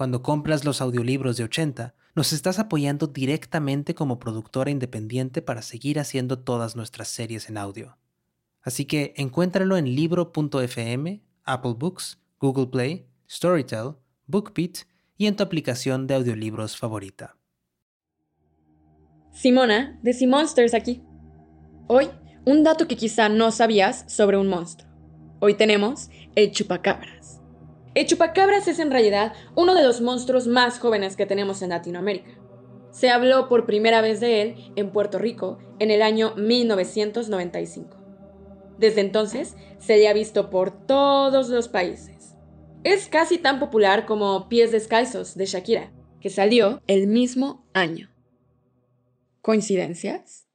cuando compras los audiolibros de 80, nos estás apoyando directamente como productora independiente para seguir haciendo todas nuestras series en audio. Así que encuéntralo en libro.fm, Apple Books, Google Play, Storytel, BookBeat y en tu aplicación de audiolibros favorita. Simona, de Simonsters aquí. Hoy, un dato que quizá no sabías sobre un monstruo. Hoy tenemos el chupacabra. El chupacabras es en realidad uno de los monstruos más jóvenes que tenemos en Latinoamérica. Se habló por primera vez de él en Puerto Rico en el año 1995. Desde entonces se le ha visto por todos los países. Es casi tan popular como Pies Descalzos de Shakira, que salió el mismo año. ¿Coincidencias?